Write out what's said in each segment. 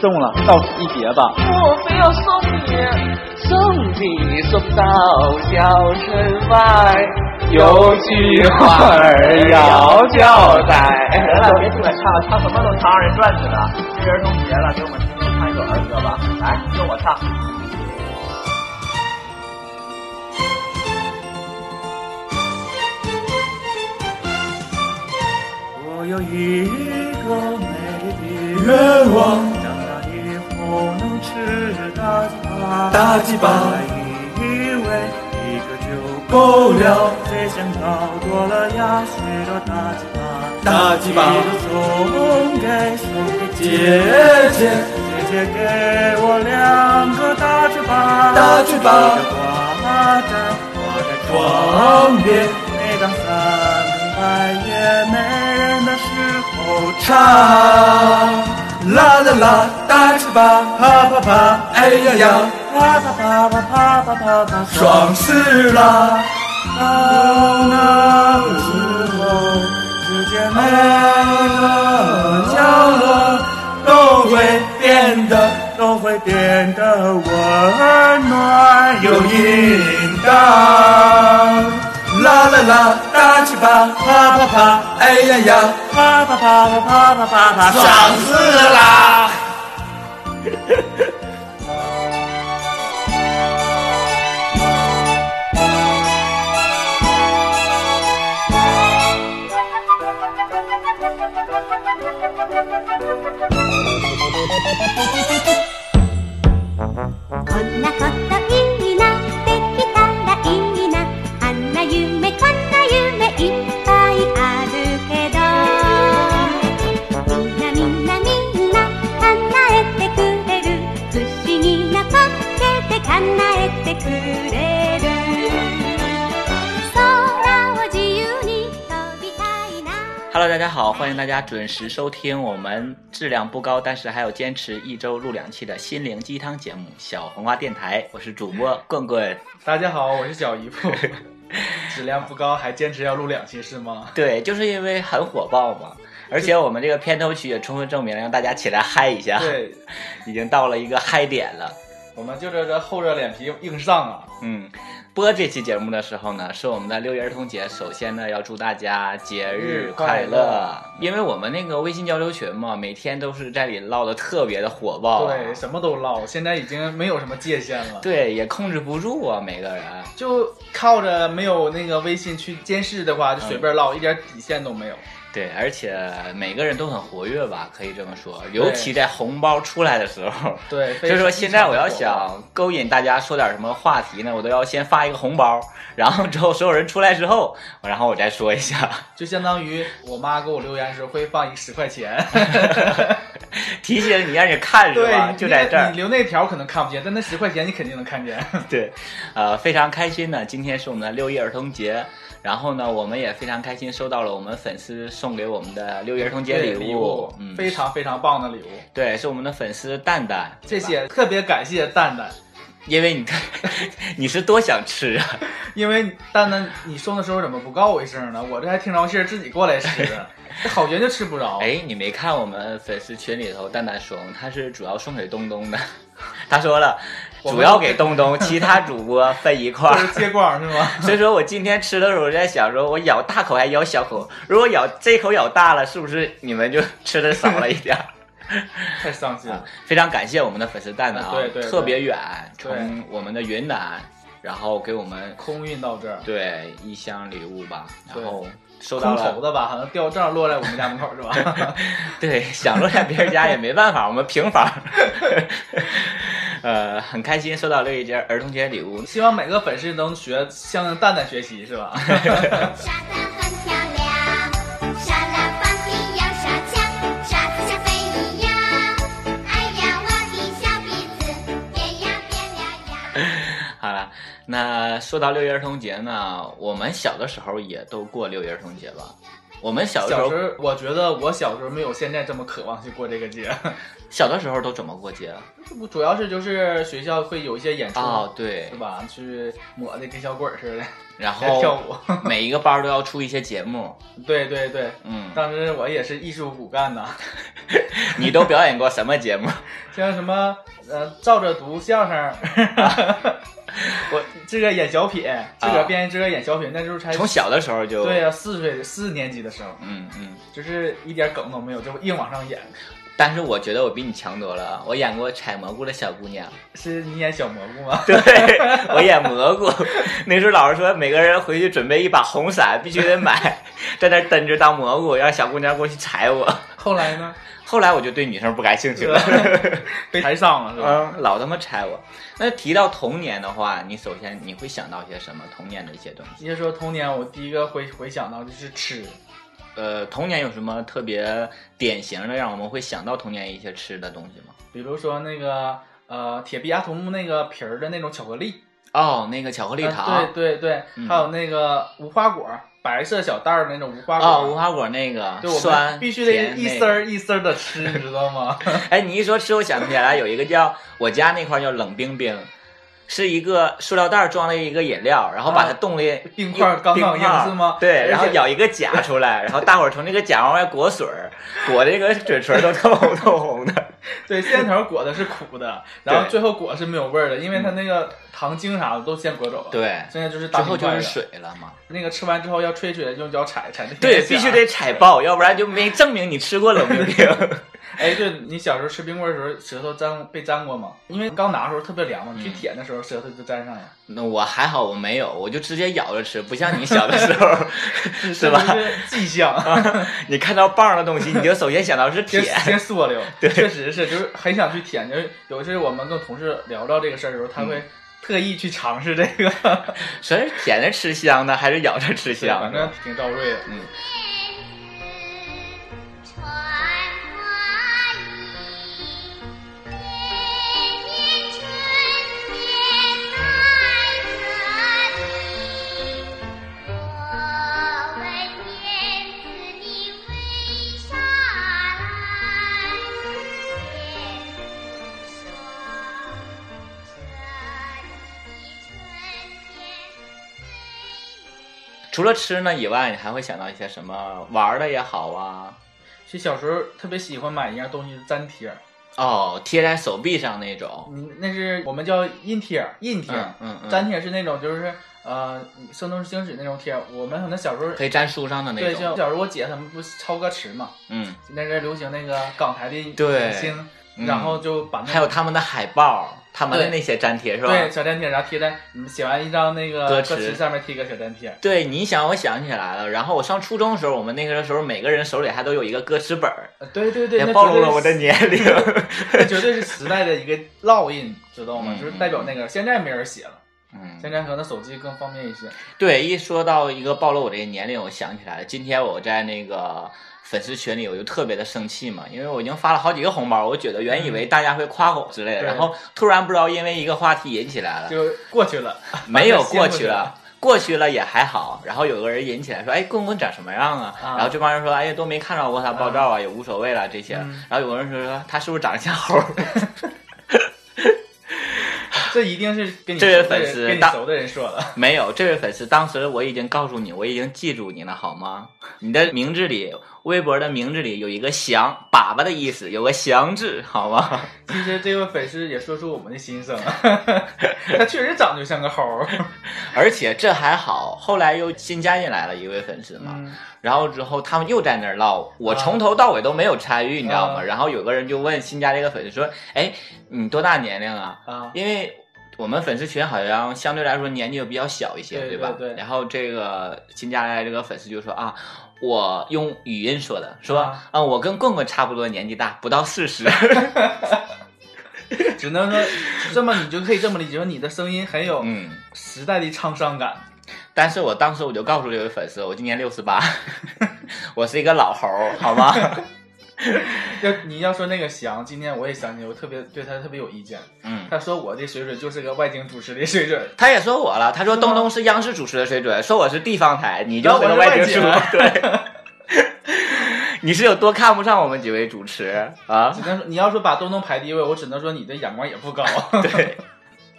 送了，到此一别吧。我非要送你，送你送到小城外，有句话儿要交代。得了，别出来唱了，唱什么都唱二人转似的。这儿童节了，给我们听众唱一首儿歌吧。来，就我唱。我有一个美丽的愿望，长大以后能吃大鸡巴。大鸡巴。以为一个就够了，谁想到多了呀许多大鸡巴。大鸡巴。送给送给姐姐姐姐给我两个大嘴巴，大嘴巴。一个挂在挂在床边每当三更半夜没人的时候唱，啦啦啦，大鸡巴啪啪啪，哎呀呀，啪啪啪啪啪啪啪啪，爽死啦！到那个时候，世界每个角落都会变得都会变得温暖又应当。啦啦啦，大鸡巴啪啪啪，哎呀呀，啪啪啪啪啪啪啪啪，爽死啦！こんなこと Hello，大家好，欢迎大家准时收听我们质量不高，但是还有坚持一周录两期的心灵鸡汤节目《小红花电台》，我是主播 棍棍。大家好，我是小姨夫。质量不高，还坚持要录两期是吗？对，就是因为很火爆嘛，而且我们这个片头曲也充分证明了让大家起来嗨一下，对，已经到了一个嗨点了。我们就这这厚着脸皮硬上啊！嗯，播这期节目的时候呢，是我们的六一儿童节。首先呢，要祝大家节日快乐因为我们那个微信交流群嘛，每天都是在里唠的特别的火爆、啊，对，什么都唠，现在已经没有什么界限了。对，也控制不住啊，每个人。就靠着没有那个微信去监视的话，就随便唠，一点底线都没有。对，而且每个人都很活跃吧，可以这么说，尤其在红包出来的时候。对，所以说现在我要想勾引大家说点什么话题呢，我都要先发一个红包，然后之后所有人出来之后，然后我再说一下，就相当于我妈给我留言时候会放一十块钱，提醒你让你看是吧？就在这儿你。留那条可能看不见，但那十块钱你肯定能看见。对，呃，非常开心呢。今天是我们的六一儿童节，然后呢，我们也非常开心收到了我们粉丝送给我们的六一儿童节对礼物，嗯，非常非常棒的礼物，对，是我们的粉丝蛋蛋，谢谢特别感谢蛋蛋，因为你看 你是多想吃啊，因为蛋蛋你送的时候怎么不告我一声呢？我这还听着信儿自己过来吃的，这 好悬就吃不着。哎，你没看我们粉丝群里头蛋蛋说，他是主要送给东东的，他说了，主要给东东，其他主播 分一块儿。就是接光是吗？所以说我今天吃的时候我在想，说我咬大口还咬小口，如果咬这口咬大了，是不是你们就吃的少了一点儿？太伤心了。非常感谢我们的粉丝蛋蛋啊，对对对特别远，从我们的云南，然后给我们空运到这儿，对一箱礼物吧，然后收到空投了，的吧？好像掉正好落在我们家门口是吧？对，想落在别人家也没办法，我们平房。呃，很开心收到六一节儿童节礼物，希望每个粉丝能学向蛋蛋学习是吧？沙滩很漂亮，沙拉放屁要沙枪，沙子像飞一样。哎呀，我的小鼻子变呀变了呀！好了，那说到六一儿童节呢，我们小的时候也都过六一儿童节吧？我们小的时候时，候我觉得我小时候没有现在这么渴望去过这个节，小的时候都怎么过节？不主要是就是学校会有一些演出，哦，对是，吧？去抹的跟小鬼儿似的，然后跳后舞。每一个班儿都要出一些节目，对对对，嗯，当时我也是艺术骨干呐，你都表演过什么节目？像什么呃照着读相声，我自个演小品，自个儿编自个儿演小品，那时候才从小的时候就对呀、四岁四年级的时候，嗯嗯，就是一点梗都没有，就硬往上演。但是我觉得我比你强多了，我演过采蘑菇的小姑娘，是你演小蘑菇吗？对我演蘑菇。那时候老师说每个人回去准备一把红伞，必须得买，在那儿蹲着当蘑菇，让小姑娘过去踩我。后来呢？后来我就对女生不感兴趣了，被拆伤了是吧？嗯，老他妈拆我。那提到童年的话，你首先你会想到些什么童年的一些东西？接着说童年，我第一个回回想到就是吃，呃，童年有什么特别典型的让我们会想到童年一些吃的东西吗？比如说那个呃铁臂阿童木那个皮儿的那种巧克力，哦，那个巧克力糖，啊对对对，嗯还有那个无花果，白色小袋儿那种无花果，哦，无花果那个对，我酸们必须得一丝儿一丝儿的吃，你知道吗？哎，你一说吃，我想起来有一个叫我家那块儿叫冷冰冰，是一个塑料袋儿装了一个饮料，然后把它啊冻的冰块儿刚刚硬是吗对，然后咬一个夹出来，然后大伙儿从那个夹往外裹水儿，裹的这个嘴唇都透红 透红的。对，先头裹的是苦的，然后最后裹是没有味儿的，因为它那个糖精啥的都先裹走了。，对，现在就是最大后就是。水了嘛。那个吃完之后要吹吹，用脚踩踩那对，必须得踩爆，要不然就没证明你吃过冷冰冰。哎，对你小时候吃冰棍儿的时候，舌头粘被粘过吗？因为刚拿的时候特别凉嘛，去舔的时候舌头就粘上了，那我还好，我没有，我就直接咬着吃，不像你小的时候，是吧？迹象，你看到棒的东西，你就首先想到是舔。先缩溜。对确实是，就是很想去舔。就是有一次我们跟同事聊到这个事儿的时候，他嗯会特意去尝试这个，说是舔着吃香呢，还是咬着吃香？反正挺遭瑞的。嗯，除了吃呢以外，你还会想到一些什么玩的也好啊？其实小时候特别喜欢买一样东西，粘贴。哦，贴在手臂上那种。你那是我们叫印贴儿，印贴儿。嗯嗯嗯粘贴是那种就是呃《圣斗士星矢》那种贴，我们可能小时候可以粘书上的那种对，像。小时候我姐他们不是抄歌词嘛，嗯，那阵儿流行那个港台的对明星，嗯然后就把那个还有他们的海报，他们的那些粘贴是吧？对小粘贴，然后贴在写完一张那个歌词上面贴个小粘贴，对，你想，我想起来了。然后我上初中的时候，我们那个时候每个人手里还都有一个歌词本儿，呃对对对，也暴露了我的年龄。那绝对是时代的一个烙印，知道吗？嗯就是代表那个，现在没人写了，嗯，现在可能手机更方便一些。对，一说到一个暴露我这个年龄，我想起来了。今天我在那个粉丝群里，我就特别的生气嘛，因为我已经发了好几个红包，我觉得原以为大家会夸我之类的，对然后突然不知道因为一个话题引起来了，就过去了，没有 过去了。过去了也还好，然后有个人引起来说：“哎，棍棍长什么样啊？”啊然后这帮人说：“哎呀，都没看到过他爆照啊，也无所谓了这些。嗯然后有个人说：“他是不是长得像猴儿？” 这一定是跟你这位粉丝跟你熟的人说的。没有，这位粉丝，当时我已经告诉你，我已经记住你了，好吗？你的名字里，微博的名字里有一个“翔”，粑粑的意思，有个“翔”字，好吗？其实这位粉丝也说出我们的心声了，他确实长得就像个猴儿。而且这还好，后来又新加进来了一位粉丝嘛，嗯然后之后他们又在那儿唠，我从头到尾都没有参与，你知道吗？啊然后有个人就问新加这个粉丝说：“哎，你多大年龄啊？”啊，因为我们粉丝群好像相对来说年纪又比较小一些，对吧？对对然后这个新加来这个粉丝就说啊，我用语音说的，说啊啊我跟棍棍差不多年纪大，不到四十。只能说这么你就可以这么理解，说你的声音很有嗯，时代的沧桑感。但是我当时我就告诉这位粉丝，我今年六十八，我是一个老猴，好吗？要你要说那个翔，今天我也想起，我特别对他特别有意见。嗯，他说我的水准就是个外景主持的水准，他也说我了，他说东东是央视主持的水准，说我是地方台，你就然后我是是个外景主外景啊对。你是有多看不上我们几位主持啊只？能说你要说把东东排第一位，我只能说你的眼光也不高。对，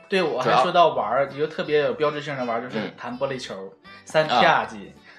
对，我还说到玩儿，一个特别有标志性的玩儿，就是嗯弹玻璃球、三啊啪叽、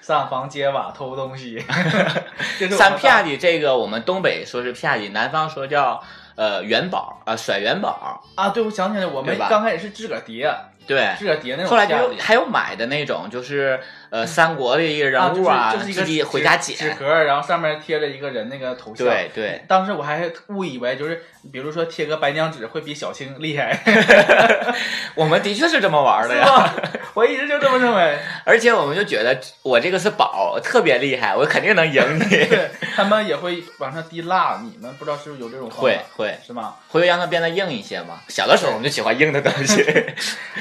上房揭瓦偷东西。这是我们三啪叽这个我们东北说是啪叽，南方说叫呃元宝啊、甩元宝，啊！对，我想起来，我们刚开始是自个儿叠，对。自个儿叠那种后来就还有买的那种，就是呃三国的一个人物啊，就是就是一个自己纸回家捡纸剪。壳，然后上面贴着一个人那个头像。对对，当时我还误以为就是，比如说贴个白娘子会比小青厉害 我们的确是这么玩的呀。我一直就这么认为。而且我们就觉得我这个是宝，特别厉害，我肯定能赢你。对他们也会往上滴蜡，你们不知道是不是有这种方法会会是吗？会让它变得硬一些嘛。小的时候我们就喜欢硬的东西，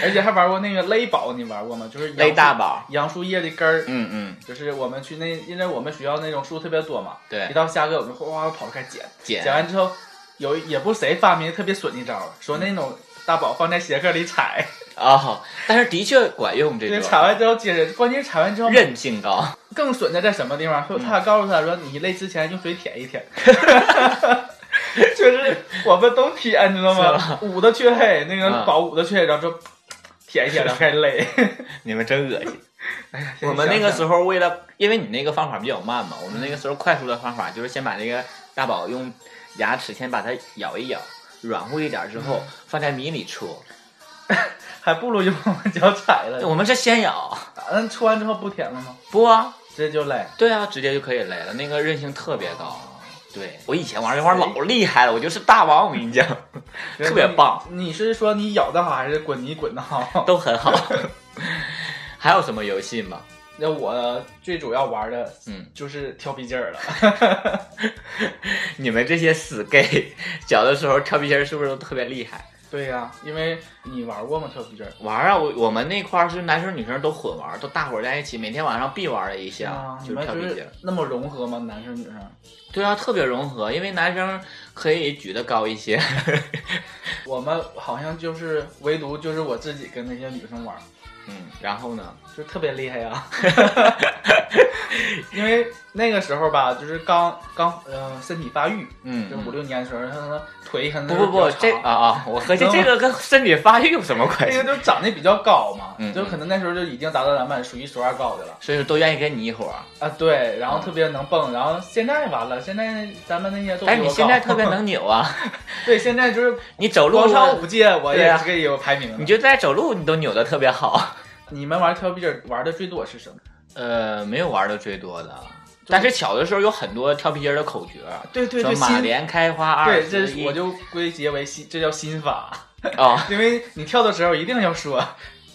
而且还玩过那个勒宝，你玩过吗？就是勒大宝。杨树叶的根儿，嗯嗯，就是我们去那，因为我们学校那种树特别多嘛，对一，到下课我们哗哗跑开始捡，剪捡完之后有也不是谁发明特别损的招，说那种大宝放在鞋盒里踩，哦，但是的确管用，这对，种踩完之后接着，关键是踩完之后韧性高。更损的在什么地方？说他告诉他说你累之前用水舔一舔。就是我们都舔，你知道吗？捂的黢黑，那个嗯宝捂的黢黑，然后就舔一舔，然后开始勒。你们真恶心。哎呀，我们那个时候候为了，因为你那个方法比较慢嘛，我们那个时候快速的方法就是先把那个大宝用牙齿先把它咬一咬，软乎一点之后放在米里戳。还不如用脚踩了。我们是先咬，嗯，戳完之后不舔了吗？不啊，直接就勒。对啊，直接就可以勒了，那个韧性特别高。对我以前玩这玩意儿老厉害了，我就是大王，我跟你讲，特别棒，你是说你咬的好，还是滚泥滚的好？都很好。还有什么游戏吗？那我最主要玩的，嗯，就是跳皮筋儿了。你们这些死 gay，小的时候跳皮筋儿是不是都特别厉害？对呀、因为你玩过吗？跳皮筋儿？玩啊，我我们那块儿是男生女生都混玩，都大伙儿在一起，每天晚上必玩的一项啊，就是跳皮筋儿。那么融合吗？男生女生？对啊，特别融合，因为男生可以举得高一些。我们好像就是唯独就是我自己跟那些女生玩，嗯，然后呢？就特别厉害呀。因为那个时候吧，就是刚刚呃身体发育，嗯就，五六年的时候，他的腿可能不不不，这啊啊，我合计这个跟身体发育有什么关系那个？就长得比较高嘛，嗯就可能那时候就已经达到咱们数一数二高的了所以说都愿意跟你一伙儿。啊。对，然嗯后特别能蹦，然后现在完了，现在咱们那些都但是你现在特别能 扭啊，对，现在就是你走路广场舞界我也是可以有排名的。你就在走路你都扭的特别好。你们玩跳皮筋玩的最多是什么？呃，没有玩的最多的，但是小的时候有很多跳皮筋的口诀，对对对，马心莲开花二对，十我就归结为心，这叫心法，啊，因为你跳的时候一定要说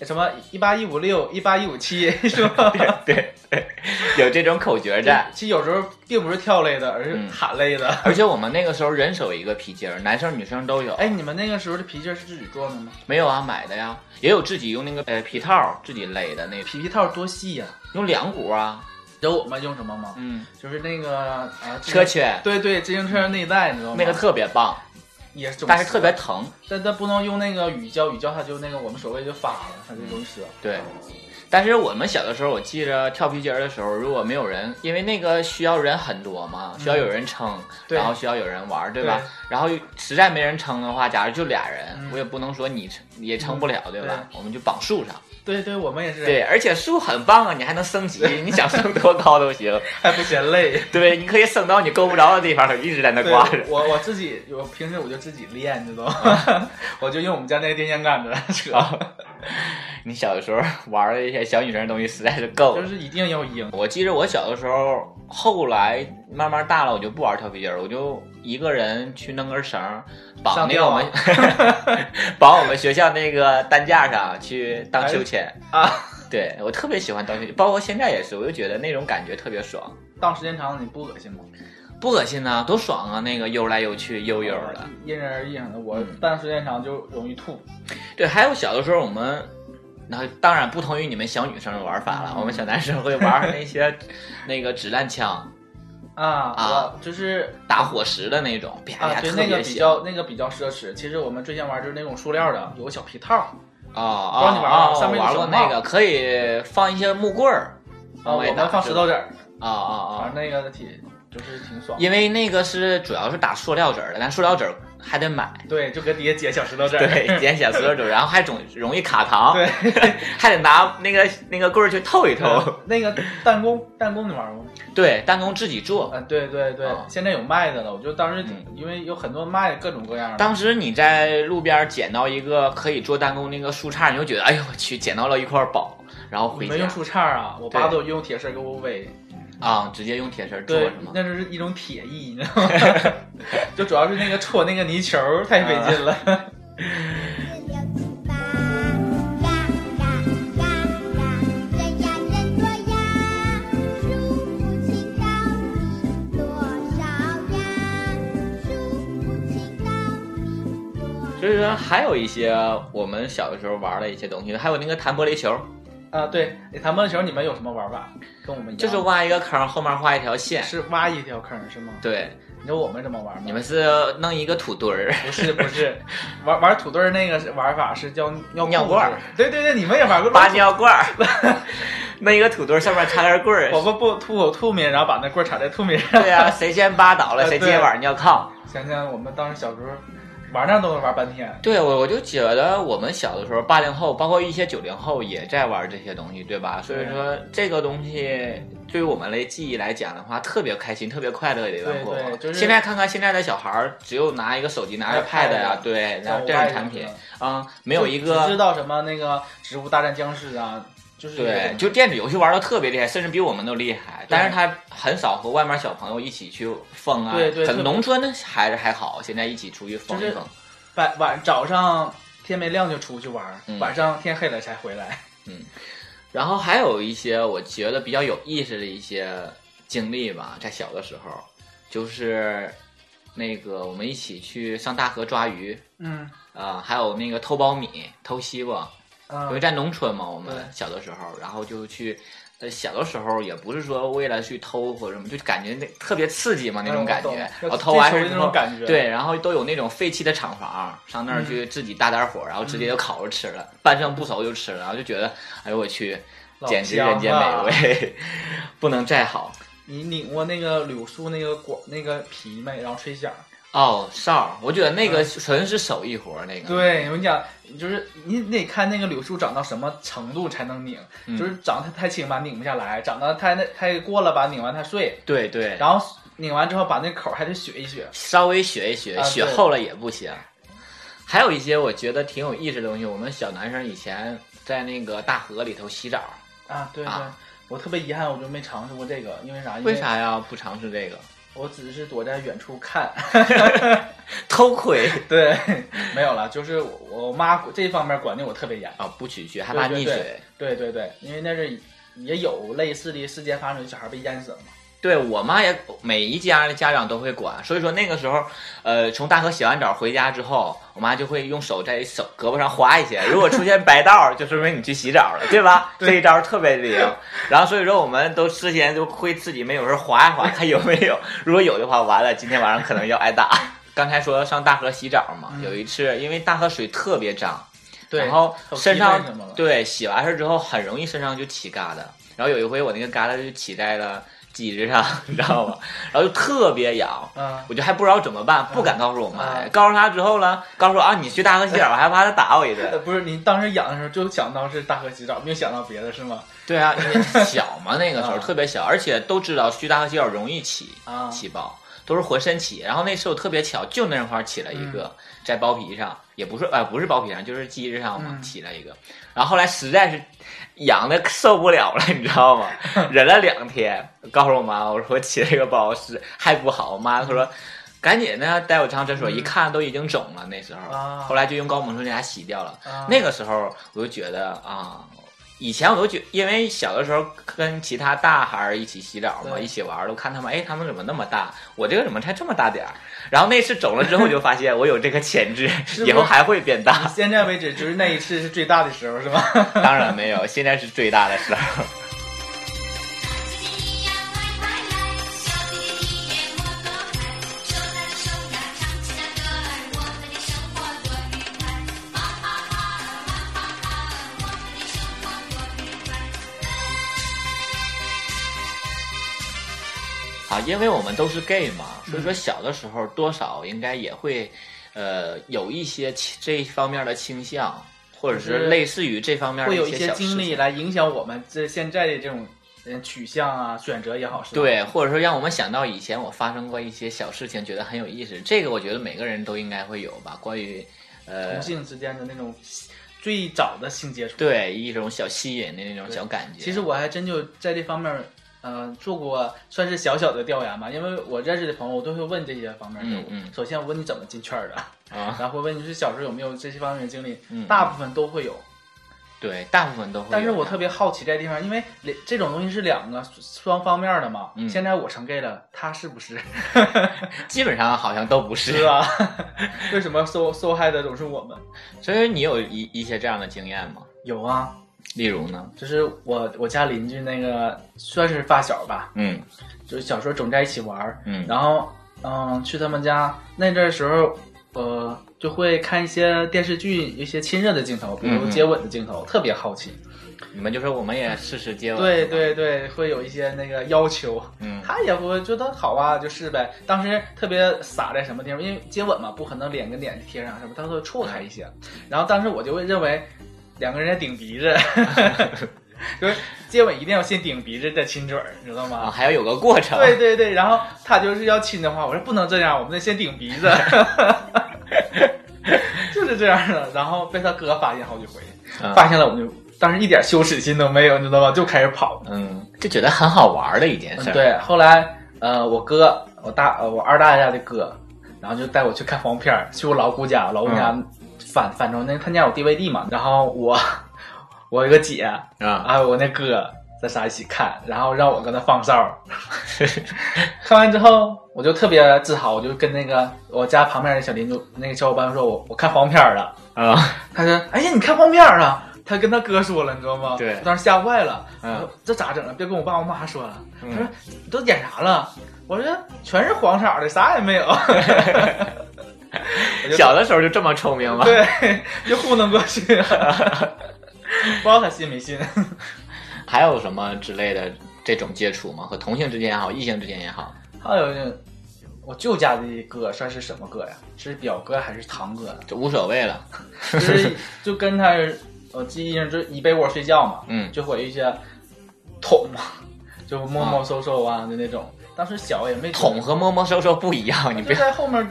什么一八一五六一八一五七，是吧？对对，有这种口诀在。其实有时候并不是跳类的，而是嗯喊类的。而且我们那个时候人手一个皮筋儿，男生女生都有。哎，你们那个时候的皮筋儿是自己做的吗？没有啊，买的呀，也有自己用那个呃皮套儿自己勒的那个，皮皮套多细呀、用两股啊，知道我们用什么吗？嗯，就是那个啊，车圈，对对，自行车内带，你知道吗？那个特别棒，也是，但是特别，疼。但但不能用那个雨胶，雨胶它就那个我们所谓就发了，它就容易折。对，但是我们小的时候，我记着跳皮筋儿的时候，如果没有人，因为那个需要人很多嘛，需要有人撑，嗯然后需要有人玩儿，对吧？然后实在没人撑的话，假如就俩人，嗯我也不能说你撑也撑不了，对吧？我们就绑树上。对对，我们也是，对，，而且树很棒啊，你还能升级，你想升多高都行。还不嫌累。对，你可以升到你够不着的地方，一直在那挂着。我我自己，我平时我就自己练，你知道吗？我就用我们家那个电线杆子扯，你小的时候 玩的一些小女生的东西实在是够了。就是一定要赢。我记得我小的时候，后来慢慢大了，我就不玩跳皮筋儿，我就一个人去弄根绳儿，绑那个我们，绑我们学校那个担架上去荡秋千啊。对我特别喜欢荡秋千，包括现在也是，我就觉得那种感觉特别爽。荡时间长了你不恶心吗？不恶心呐、多爽啊！那个悠来悠去，悠悠的。因人而异的，我荡时间长就容易吐。对，还有小的时候我们，那当然不同于你们小女生的玩法了，我们小男生会玩那些 那个子弹枪，啊啊就是打火石的那种，啪啊，啪对，那个比较那个比较奢侈。其实我们最先玩就是那种塑料的，有个小皮套啊不啊知道你玩啊！过上面有玩过那个，可以放一些木棍儿啊，我们放石头子儿，啊啊啊反！正那个挺就是挺爽。因为那个是主要是打塑料子儿的，但塑料子儿还得买。对，就搁底下捡小石头子儿。对，捡小塑料纸儿，然后还总容易卡糖，对，还得拿那个那个棍儿去透一透。那个弹弓，弹弓你玩过吗？对，弹弓自己做。嗯，对对对啊，现在有卖的了。我就当时嗯因为有很多卖各种各样的。当时你在路边捡到一个可以做弹弓那个树杈，你就觉得，哎呦我去，捡到了一块宝，然后回家你们用树杈啊，我爸都用铁丝给我围。啊，直接用铁丝做对是吗？，那就是一种铁艺，你知道吗？就主要是那个戳那个泥球太费劲了。所以说还有一些我们小的时候玩的一些东西，还有那个弹玻璃球，啊，对，你弹玻璃球你们有什么玩法？跟我们一样，就是挖一个坑，后面画一条线。是挖一条坑是吗？，对，你知道我们怎么玩吗？你们是弄一个土堆儿，不是不 是，玩玩土堆儿那个玩法是叫尿尿罐儿。对对对，你们也玩过拔尿罐儿，弄一个土堆儿，上面插根棍儿。我们不吐口吐沫，然后把那棍儿插在吐沫上。对呀、谁先扒倒了，呃谁今天晚上尿炕。想想我们当时小时候玩那都能玩半天。对，我我就觉得我们小的时候，八零后，包括一些九零后也在玩这些东西，对吧？所以说这个东西对于我们的记忆来讲的话，特别开心，特别快乐的一段过往。现在看看现在的小孩儿，只有拿一个手机，拿 iPad iPad 呀，对，然后电子产品，啊、没有一个知个。道什么那个《植物大战僵尸》啊，就是对，就电子游戏玩的特别厉害，甚至比我们都厉害。但是他很少和外面小朋友一起去疯啊。对对特别可能农村的孩子还好，现在一起出去疯一疯。晚晚早上天没亮就出去玩，嗯晚上天黑了才回来。嗯然后还有一些我觉得比较有意思的一些经历吧，在小的时候，就是那个我们一起去上大河抓鱼嗯啊、还有那个偷苞米、偷西瓜，啊因为在农村嘛，我们小的时候，然后就去。呃，小的时候也不是说为了去偷或者什么，就感觉那特别刺激嘛，那种感觉。哎我懂然后偷完追求那事之后，种感觉对，然后都有那种废弃的厂房，上那儿去自己搭点火，然后直接就烤着吃了，半生不熟就吃了，然后就觉得，哎呦我去，简直人间美味，不能再好。你拧过那个柳树那个果那个皮没？然后吹响。哦，哨儿，我觉得那个纯是手艺活儿，那个。对，我跟你讲，就是你你得看那个柳树长到什么程度才能拧，嗯就是长得太轻吧拧不下来，长得太那太过了吧拧完它碎，对对，然后拧完之后把那口还得削一削。稍微削一学，啊对厚了也不行。还有一些我觉得挺有意思的东西，我们小男生以前在那个大河里头洗澡，啊，对对，啊我特别遗憾，我就没尝试过这个，因为啥？因为？啥呀？不尝试这个？我只是躲在远处看，偷窥对，没有了。就是我我妈这方面管的我特别严，啊，不取血，害怕溺水。对对对，因为那是也有类似的事件发生，小孩被淹死了嘛。对我妈也每一家的家长都会管，所以说那个时候，呃，从大河洗完澡回家之后，我妈就会用手在手胳膊上划一些，如果出现白道儿，就说明你去洗澡了，对吧？这一招特别灵。然后所以说我们都事先就会自己没有时候划一划，看有没有，如果有的话，完了今天晚上可能要挨打。刚才说上大河洗澡嘛，有一次因为大河水特别脏，对，然后身上对洗完事之后很容易身上就起疙瘩，然后有一回我那个疙瘩就起在了机子上，你知道吗？然后就特别痒，嗯，我就还不知道怎么办，不敢告诉我妈。嗯告诉她之后呢，告诉我啊，你去大河洗澡，我 还怕她打我一顿。呃不是你当时痒的时候就想到是大河洗澡，没有想到别的是吗？对啊，因为 小嘛，那个时候啊特别小，而且都知道去大河洗澡容易起啊起包，都是浑身起。然后那时候特别巧，就那块起了一个，在包皮上，也不是呃不是包皮上，就是机子上嘛、嗯起了一个。然后后来实在是痒的受不了了，你知道吗？忍了两天，告诉我妈，我说起了一个包是还不好，我妈她说。赶紧的带我上厕所，一看都已经肿了。那时候，后来就用高锰酸钾洗掉了。啊那个时候我就觉得啊，以前我都觉，因为小的时候跟其他大孩儿一起洗澡嘛，一起玩儿，都看他们，哎，他们怎么那么大？我这个怎么才这么大点儿？然后那次肿了之后，就发现我有这个潜质，以后还会变大。现在为止，就是那一次是最大的时候，是吗？当然没有，现在是最大的时候。啊，因为我们都是 gay 嘛，所以说小的时候多少应该也会，呃，有一些这一方面的倾向，或者是是类似于这方面的会有一些经历来影响我们这现在的这种嗯取向啊、选择也好？对，或者说让我们想到以前我发生过一些小事情，觉得很有意思。这个我觉得每个人都应该会有吧，关于呃同，性之间的那种最早的性接触。对一种小吸引的那种小感觉。其实我还真就在这方面，呃，做过算是小小的调研吧，因为我认识的朋友，我都会问这些方面的。嗯嗯首先我问你怎么进圈的，啊，然后会问你是小时候有没有这些方面的经历，嗯大部分都会有。对，大部分都会有。但是我特别好奇这地方，因为这种东西是两个双方面的嘛。嗯现在我成 gay 了，他是不是？基本上好像都不是是吧？为什么受受害的总是我们？所以你有一一些这样的经验吗？有啊，例如呢？就是我我家邻居那个算是发小吧，嗯就是小时候总在一起玩儿，嗯然后嗯去他们家那阵儿时候，呃就会看一些电视剧，一些亲热的镜头，比如接吻的镜头，特别好奇。你们就说我们也试试接吻。对对对，会有一些那个要求。嗯 他也不觉得好啊，就是呗。当时特别傻在什么地方，因为接吻嘛，不可能脸跟脸贴上，什么，他会错开一些。然后当时我就会认为两个人在顶鼻子，就是接吻一定要先顶鼻子再亲嘴儿，你知道吗？啊，还要有个过程。对对对，然后他就是要亲的话，我说不能这样，我们得先顶鼻子，就是这样的。然后被他哥发现好几回，嗯发现了我们就当时一点羞耻心都没有，你知道吗？就开始跑。嗯，就觉得很好玩的一件事。，嗯对，后来呃，我哥，我大呃我二大爷家的哥，然后就带我去看黄片儿，去我老姑家，老姑家嗯反反正那他家有 DVD 嘛，然后我我有个姐，啊，还有我那哥，咱仨一起看，然后让我跟他放哨。看完之后，我就特别自豪，我就跟那个我家旁边的小邻居那个小伙伴说，我我看黄片了。啊，他说：“哎呀，你看黄片儿了。”他跟他哥说了，你知道吗？对我当时吓坏了。这咋整啊？别跟我爸我妈说了。嗯他说：“你都演啥了？”我说：“全是黄色的，啥也没有。小的时候就这么聪明吗？对，就糊弄过去了。不知道他信没信。还有什么之类的这种接触吗？和同性之间也好，异性之间也好。还有呢，我舅家的哥算是什么哥呀？是表哥还是堂哥？就无所谓了。就是就跟他，我记忆上就一被窝睡觉嘛，嗯就会一些捅嘛，就摸摸搜搜啊的那种。当时小也没捅和摸摸搜搜不一样，你别在后面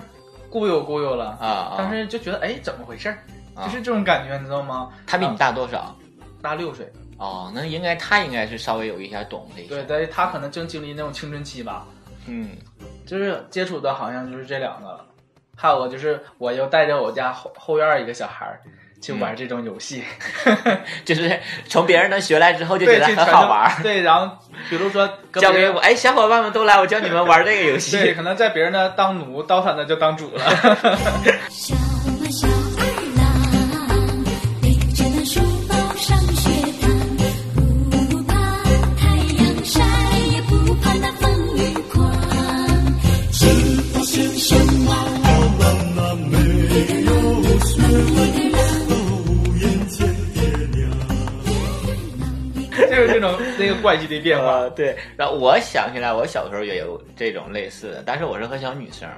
咕悠忽悠了。啊啊！当时就觉得哎，怎么回事儿？啊就是这种感觉，你知道吗？他比你啊大多少？大六岁，哦，那应该他应该是稍微有一点懂的对，但是他可能正经历那种青春期吧，嗯，就是接触的好像就是这两个了。还有个就是，我又带着我家后后院一个小孩儿去玩这种游戏，就是从别人那学来之后就，觉得很好玩儿，对，然后比如说跟别人交给我，哎，小伙伴们都来，我教你们玩这个游戏对，戏。可能在别人那当奴，到他那就当主了。就是这种那个关系的变化 呃，。对，然后我想起来，我小时候也有这种类似的，但是我是和小女生，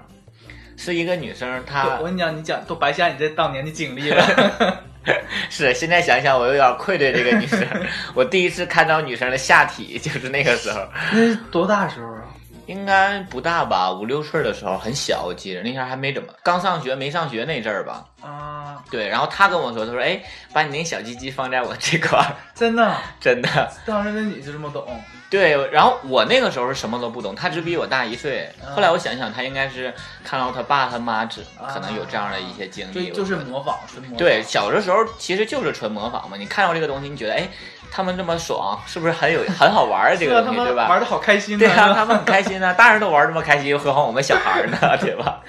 是一个女生，她我跟你讲，你讲都白瞎你这当年的经历了。是现在想想我有点愧对这个女生。我第一次看到女生的下体就是那个时候，那是多大时候啊？应该不大吧，五六岁的时候，很小，我记得那前儿还没怎么刚上学，没上学那阵儿吧。啊，对，然后他跟我说，他说，哎，把你那小鸡鸡放在我这块儿，真的，真的。当时的你就这么懂？对，然后我那个时候是什么都不懂，他只比我大一岁。嗯后来我想想，他应该是看到他爸他妈只啊可能有这样的一些经历。就就是模仿，纯模仿。对，小的时候其实就是纯模仿嘛。你看到这个东西，你觉得哎，他们这么爽，是不是很有很好玩儿这个东西，对吧？玩的好开心呢。对啊，他们很开心啊，大人都玩这么开心，何况我们小孩儿呢，对吧？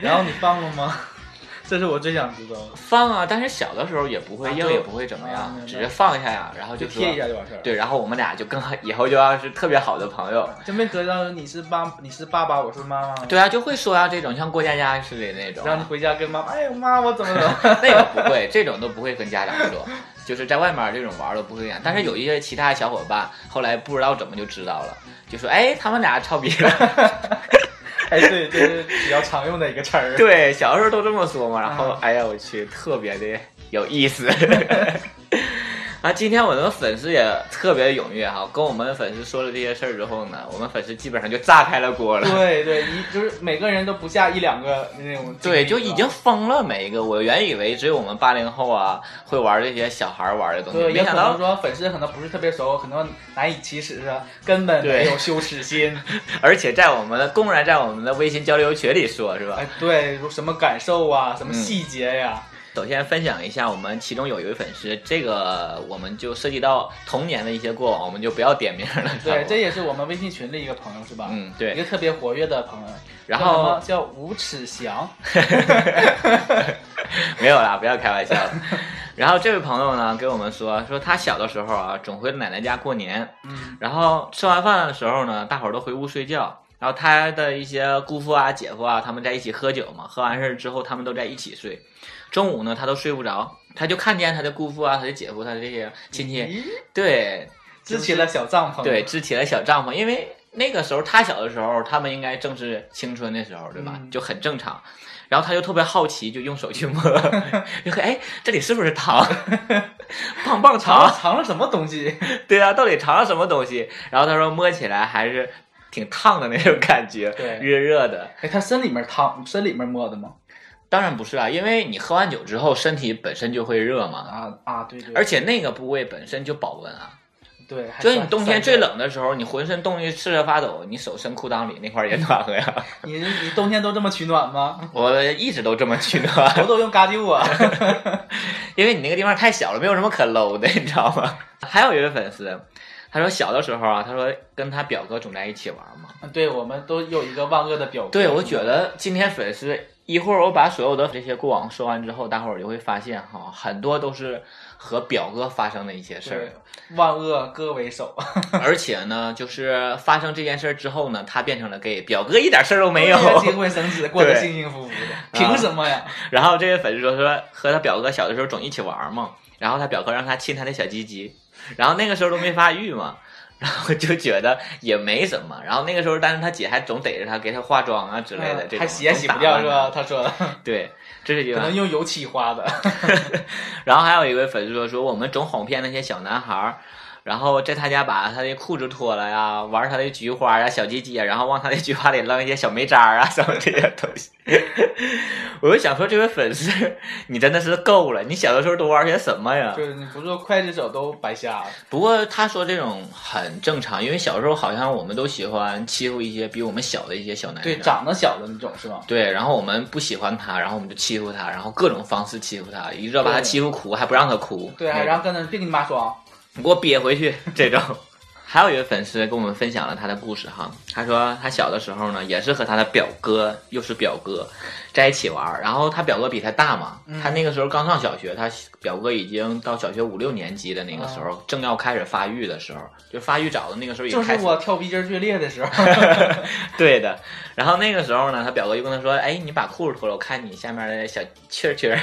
然后你放了吗？这是我最想知道的。放啊，但是小的时候也不会硬，啊也不会怎么样啊，只是放下呀，然后说就贴一下就完事儿。，对，然后我们俩就更好，以后就要是特别好的朋友。就没得到你是爸，你是爸爸，我是妈妈。对啊，就会说啊，这种像过家家似的那种啊。然后你回家跟妈妈，哎呀妈，我怎么怎么。那个不会，这种都不会跟家长说，就是在外面这种玩儿都不会演。但是有一些其他小伙伴后来不知道怎么就知道了，就说哎，他们俩抄笔了。哎，对，这是比较常用的一个词儿。对，小时候都这么说嘛。然后啊哎呀，我去，特别的有意思。啊，今天我们的粉丝也特别踊跃哈，跟我们粉丝说了这些事儿之后呢，我们粉丝基本上就炸开了锅了。对对，一就是每个人都不下一两个那种。对，就已经。疯了每一个。我原以为只有我们八零后啊会玩这些小孩玩的东西，对，没想到也可能说粉丝可能不是特别熟，可能难以启齿啊，根本没有羞耻心。而且在我们的公然在我们的微信交流群里说，是吧？哎，对，什么感受啊，什么嗯细节呀、首先分享一下，我们其中有一位粉丝，这个我们就涉及到童年的一些过往，我们就不要点名了。对，这也是我们微信群的一个朋友，是吧？嗯对一，个特别活跃的朋友。然后叫吴耻祥，没有啦，不要开玩笑了。然后这位朋友呢，跟我们说说他小的时候啊，总回奶奶家过年，嗯，然后吃完饭的时候呢，大伙儿都回屋睡觉。然后他的一些姑父啊、姐夫啊，他们在一起喝酒嘛，喝完事儿之后，他们都在一起睡。中午呢，他都睡不着，他就看见他的姑父啊、他的姐夫、他的这些亲戚，对，支起了小帐篷，对，，支起了小帐篷，因为那个时候他小的时候，他们应该正是青春的时候，对吧？嗯就很正常。然后他就特别好奇，就用手去摸，就看哎，这里是不是糖？棒棒糖？藏了什么东西？对啊，到底藏了什么东西？然后他说摸起来还是挺烫的那种感觉，对热热的。哎，它身里面烫，身里面摸的吗？当然不是啊，因为你喝完酒之后，身体本身就会热嘛，啊啊，对对，而且那个部位本身就保温啊。对，还就是你冬天最，冷的时候，你浑身冻得瑟瑟发抖，你手伸裤裆里那块儿也暖和呀。你你冬天都这么取暖吗？我一直都这么取暖，我都用嘎啾啊。因为你那个地方太小了，没有什么可搂的，你知道吗？还有一位粉丝，他说小的时候啊，他说跟他表哥总在一起玩嘛。对，我们都有一个万恶的表哥。对，我觉得今天粉丝一会儿我把所有的这些过往说完之后，大伙儿就会发现哈，很多都是和表哥发生的一些事儿。万恶哥为首，而且呢，就是发生这件事儿之后呢，他变成了 gay，表哥一点事儿都没有。结婚生子，过得幸幸福福的，凭什么呀？然后这位粉丝说说和他表哥小的时候总一起玩嘛，然后他表哥让他亲他的小鸡鸡，然后那个时候都没发育嘛，然后就觉得也没什么，然后那个时候但是他姐还总逮着他给他化妆啊之类的，这种嗯还洗也洗不掉是吧？？他说他 对，这是一个。可能用油漆画的。然后还有一位粉丝说说我们总哄骗那些小男孩儿。然后在他家把他的裤子脱了呀，玩他的菊花呀、小鸡鸡啊，然后往他的菊花里扔一些小煤渣啊 什么这些东西。我就想说，这位粉丝，你真的是够了！你小的时候都玩些什么呀？就是你不做刽子手都白瞎了。不过他说这种很正常，因为小时候好像我们都喜欢欺负一些比我们小的一些小男生。对，长得小的那种是吧？对，然后我们不喜欢他，然后我们就欺负他，然后各种方式欺负他，一直要把他欺负哭，还不让他哭。对，那种然后跟他别跟你妈说，你给我憋回去 这种。还有一位粉丝跟我们分享了他的故事哈，他说他小的时候呢，也是和他的表哥，又是表哥，在一起玩儿。然后他表哥比他大嘛，嗯他那个时候刚上小学，他表哥已经到小学五六年级的那个时候，正要开始发育的时候，就发育早的那个时候就是。我跳皮筋儿最烈的时候。对的。然后那个时候呢，他表哥就跟他说：“哎，你把裤子脱了，我看你下面的小蛐儿蛐儿，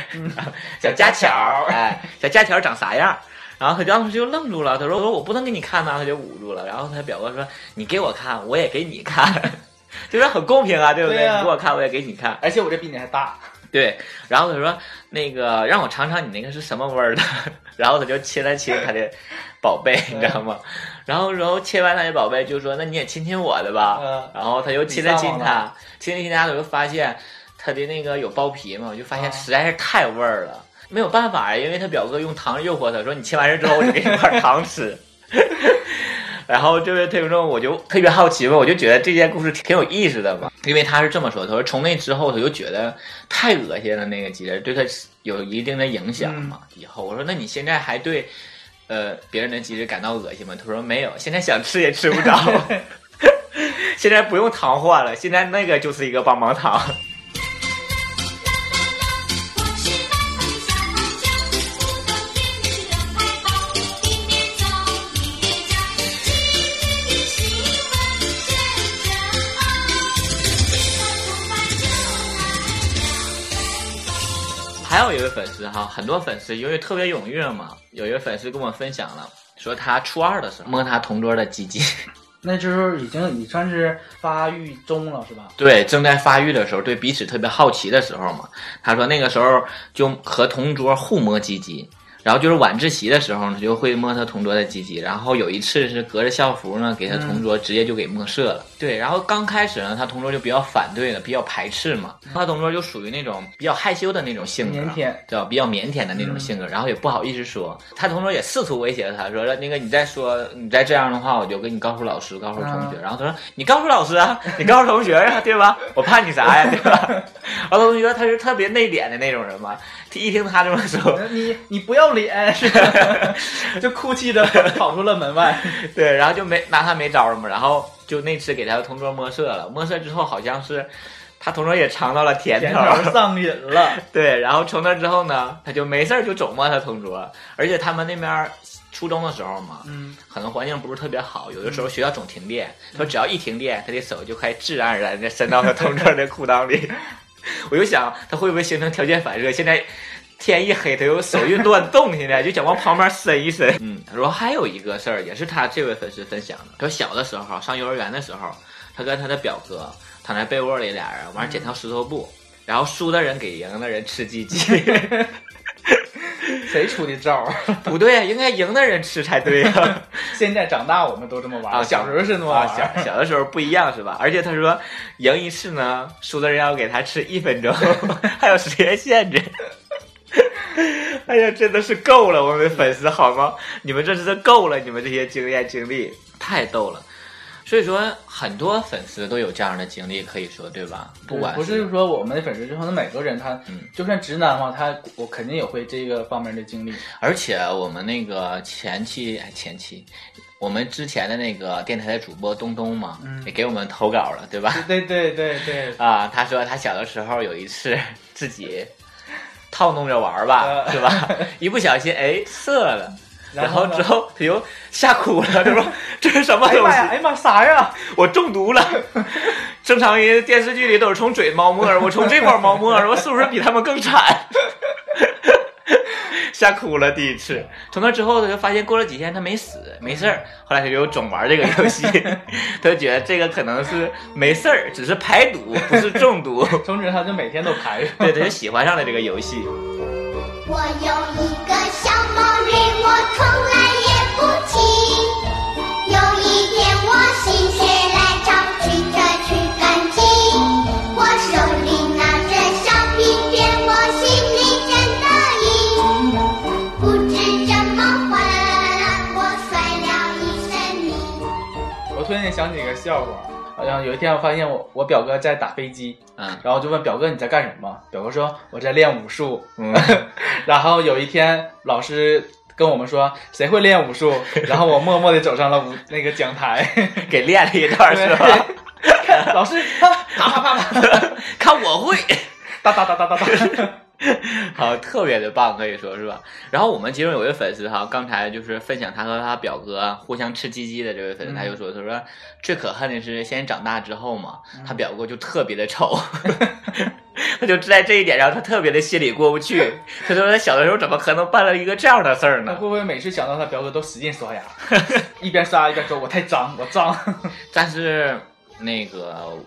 小家雀儿，哎，小家雀儿长啥样？”然后他当时就愣住了，他说：“我说我不能给你看呐。”他就捂住了。然后他表哥说：“你给我看，我也给你看，就是很公平啊，对不对呀你给我看，我也给你看。而且我这比你还大。对，然后他说：“那个让我尝尝你那个是什么味儿的。”然后他就亲了亲他的宝贝，你知道吗？然后然后亲完他的宝贝，就说：“那你也亲亲我的吧。嗯然后他又亲了亲他，亲了亲他，我就发现他的那个有包皮嘛，我就发现啊实在是太味儿了，没有办法呀，因为他表哥用糖诱惑他说：“你切完事之后，我就给你块糖吃。”然后这位听众我就特别好奇嘛，我就觉得这件故事挺有意思的嘛，因为他是这么说，他说从那之后他就觉得太恶心了，那个鸡翅对他有一定的影响嘛。以后我说那你现在还对呃别人的鸡翅感到恶心吗？他说没有，现在想吃也吃不着，现在不用糖换了，现在那个就是一个棒棒糖。还有一位粉丝哈，很多粉丝因为特别踊跃嘛，有一位粉丝跟我分享了，说他初二的时候摸他同桌的鸡鸡，那时候已经你算是发育中了，是吧？对，正在发育的时候，对彼此特别好奇的时候嘛。他说那个时候就和同桌互摸鸡鸡，然后就是晚自习的时候呢，就会摸他同桌的鸡鸡。然后有一次是隔着校服呢，给他同桌直接就给摸射了。对，然后刚开始呢，他同桌就比较反对的，比较排斥嘛。他同桌就属于那种比较害羞的那种性格，腼腆对吧？比较腼腆的那种性格，然后也不好意思说。他同桌也试图威胁他说：“那个你再说你再这样的话，我就跟你告诉老师，告诉同学。嗯然后他说：“你告诉老师啊，你告诉同学呀、对吧？我怕你啥呀，对吧？” 然后同学他是特别内敛的那种人嘛，一听他这么说，你你不要脸 是吧？就哭泣着跑出了门外。对，然后就没拿他没招了嘛。然后就那次给他的同桌摸射了，摸射之后好像是他同桌也尝到了甜甜头，上瘾了，对，然后从那之后呢，他就没事儿就总摸他同桌，而且他们那边初中的时候嘛，嗯，可能环境不是特别好，有的时候学校总停电，他说只要一停电，他的手就快自然而然的伸到他同桌的裤裆里。我就想他会不会形成条件反射？现在天一黑，他又手一乱动，现在就想往旁边伸一伸。嗯，然后还有一个事儿，也是他这位粉丝分享的，他说小的时候上幼儿园的时候，他跟他的表哥躺在被窝里，俩人完了捡条石头布。然后输的人给赢的人吃鸡鸡，谁出的招儿？不对，应该赢的人吃才对呀、现在长大我们都这么玩，啊小时候是那么啊，玩。小小的时候不一样是吧？而且他说赢一次呢，输的人要给他吃一分钟，还有时间限制。哎呀，真的是够了，我们粉丝好吗？你们这是够了，你们这些经验经历太逗了。所以说，很多粉丝都有这样的经历，可以说对吧？不管不是说我们的粉丝，就可能每个人他嗯，就算直男的话，他我肯定也会这个方面的经历。而且我们那个前期哎前期，我们之前的那个电台的主播东东嘛，嗯也给我们投稿了，对吧？对对对对，啊，他说他小的时候有一次自己套弄着玩儿吧，呃是吧？一不小心哎射了，然后之后他又吓哭了，他说 这是什么东哎呀妈呀，哎？呀妈啥呀？我中毒了。正常人电视剧里都是从嘴冒沫，我从这块儿冒沫，我是不是比他们更惨？吓哭了第一次，从那之后他就发现过了几天他没死，没事儿。后来他就总玩这个游戏，他就觉得这个可能是没事儿，只是排毒，不是中毒。从此他就每天都排。对，他就喜欢上了这个游戏。我有一个小毛驴，我从来也不骑。有一天我心血想起一个笑话，好像有一天我发现我我表哥在打飞机，嗯。然后就问表哥你在干什么？表哥说我在练武术。嗯，然后有一天老师跟我们说谁会练武术，然后我默默地走上了舞那个讲台，给练了一段是吧？老师啪啪啪啪啪。看我会。哒哒哒哒哒哒，好，特别的棒，可以说是吧？然后我们其中有一位粉丝哈，刚才就是分享他和他表哥互相吃鸡鸡的这位粉丝，嗯他就说，他说最可恨的是，现在长大之后嘛，嗯他表哥就特别的丑，他就在这一点上，他特别的心里过不去。他说他小的时候怎么可能办了一个这样的事儿呢他会？不会每次想到他表哥都使劲刷牙，一边刷一边说我太脏，我脏。但是那个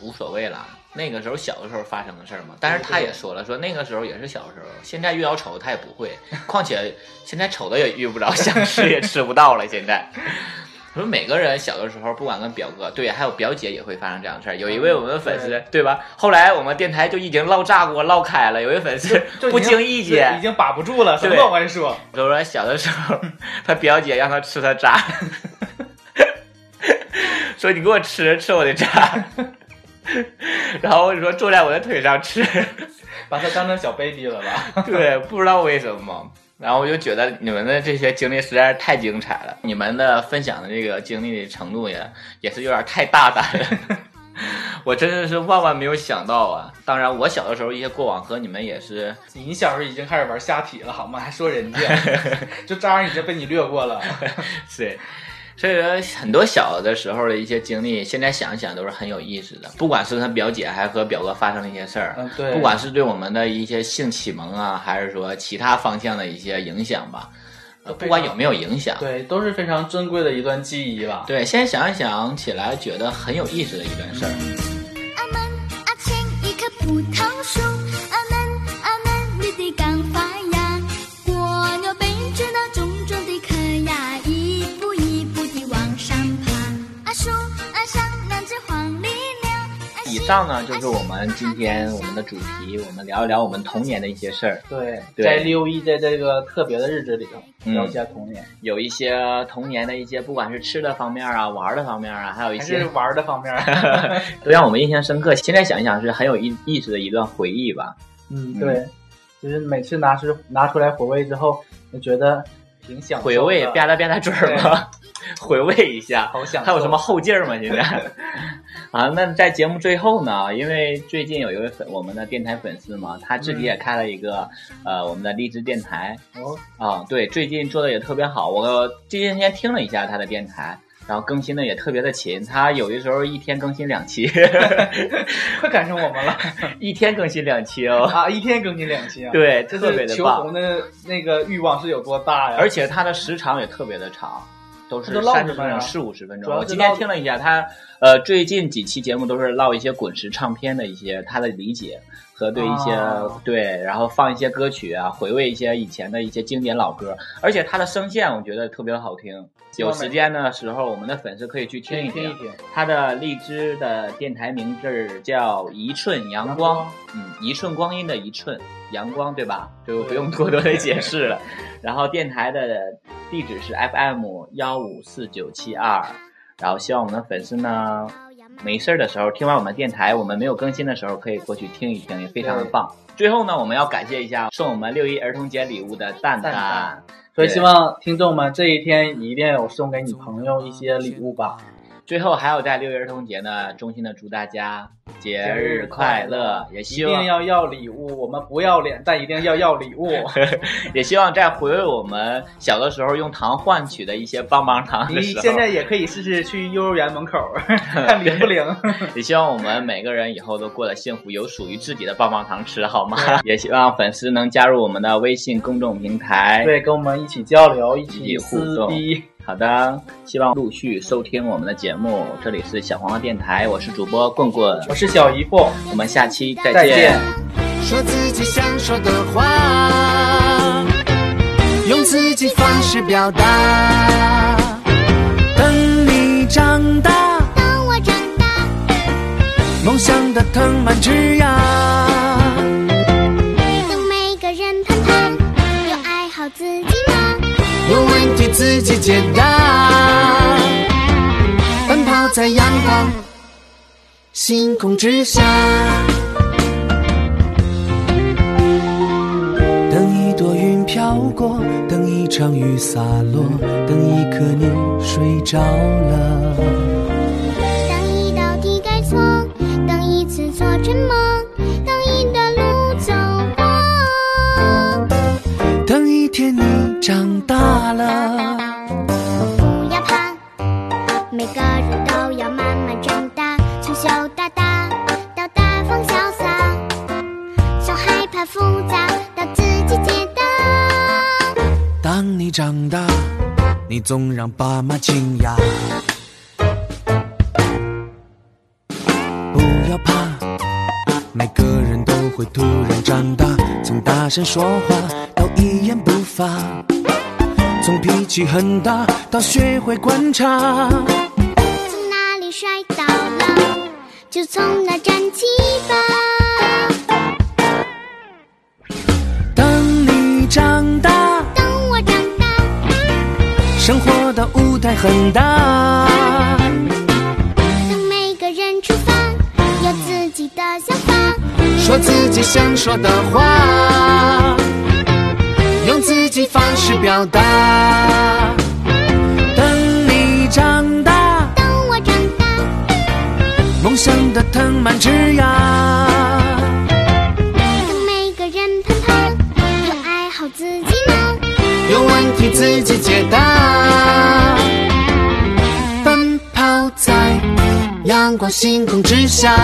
无所谓了。那个时候小的时候发生的事儿嘛，但是他也说了，说那个时候也是小时候，现在遇到丑的他也不会，况且现在丑的也遇不着，想吃也吃不到了。现在，说每个人小的时候，不管跟表哥，对，还有表姐也会发生这样的事儿。有一位我们的粉丝，对吧？后来我们电台就已经唠炸锅唠开了，有一位粉丝 不经意间已经把不住了，什么往外说。就说小的时候，他表姐让他吃他渣，说你给我吃吃我的渣，然后我就说坐在我的腿上吃，把它当成小 baby 了吧？对，不知道为什么。然后我就觉得你们的这些经历实在是太精彩了，你们的分享的这个经历的程度也也是有点太大胆了。我真的是万万没有想到啊！当然，我小的时候一些过往和你们也是你小时候已经开始玩下体了好吗？还说人家，就渣儿已经被你略过了。是，所以说，很多小的时候的一些经历，现在想一想都是很有意思的。不管是他表姐还和表哥发生的一些事儿，嗯对不管是对我们的一些性启蒙啊，还是说其他方向的一些影响吧，呃，不管有没有影响，对，都是非常珍贵的一段记忆吧。对，现在想一想起来，觉得很有意思的一段事儿。阿门阿前一棵葡萄树，上呢，就是我们今天我们的主题，我们聊一聊我们童年的一些事儿。对，对在六一在这个特别的日子里头，嗯聊一下童年，有一些童年的一些，不管是吃的方面啊、玩的方面啊，还有一些是玩的方面。都让我们印象深刻。现在想一想，是很有意意思的一段回忆吧。嗯，对，就是每次拿出拿出来回味之后，就觉得挺享受的回味，吧嗒吧嗒嘴儿吗？回味一下，好享受还有什么后劲儿吗？现在 啊，那在节目最后呢，因为最近有一位粉我们的电台粉丝嘛，他自己也开了一个、呃我们的励志电台哦，啊，对，最近做的也特别好。我最近天听了一下他的电台。然后更新的也特别的勤，他有的时候一天更新两期，快赶上我们了 一天更新两期哦。啊！一天更新两期啊，，对，这特别的棒红。的那个欲望是有多大呀？而且他的时长也特别的长，都是唠三十分钟、四五十分钟。我今天听了一下，他呃最近几期节目都是唠一些滚石唱片的一些他的理解和对一些、哦对，然后放一些歌曲啊，回味一些以前的一些经典老歌，而且他的声线我觉得特别的好听。有时间的时候，我们的粉丝可以去听一听一听。他的荔枝的电台名字叫一寸阳光，嗯，一寸光阴的一寸阳光，对吧？就不用过多的解释了。然后电台的地址是 FM 幺五四九七二，然后希望我们的粉丝呢，没事儿的时候听完我们电台，我们没有更新的时候可以过去听一听，也非常的棒。最后呢，我们要感谢一下送我们六一儿童节礼物的蛋蛋。所以希望听众们这一天一定有送给你朋友一些礼物吧。最后还有在六一儿童节呢，衷心的祝大家节日快乐，也一希望一定要要礼物，我们不要脸，但一定要要礼物。也希望在回味我们小的时候用糖换取的一些棒棒糖你，现在也可以试试去幼儿园门口 看灵不灵。也希望我们每个人以后都过得幸福，有属于自己的棒棒糖吃，好吗？也希望粉丝能加入我们的微信公众平台，对，跟我们一起交流，一一起起互撕动逼。好的，希望陆续收听我们的节目。这里是小黄瓜电台，我是主播棍棍，我是小姨夫，我们下期再再见。说自己想说的话，用自己方式表达。等你长大，等我长大，梦想的藤蔓枝芽。问题自己解答，奔跑在阳光星空之下。等一朵云飘过，等一场雨洒落，等一刻你睡着了。不要怕，每个人都要慢慢长大，从小到大到大方潇洒，从害怕复杂到自己解答。当你长大，你总让爸妈惊讶。不要怕，每个人都会突然长大，从大声说话到一言不发，从脾气很大到学会观察。从哪里摔倒了，就从哪站起吧。等你长大，等我长大，生活的舞台很大。等每个人出发，有自己的想法。说自己想说的话，用自己方式表达。等你长大，等我长大，梦想的藤蔓枝芽。每个人奔跑，要爱好自己呢，有问题自己解答。奔跑在阳光星空之下。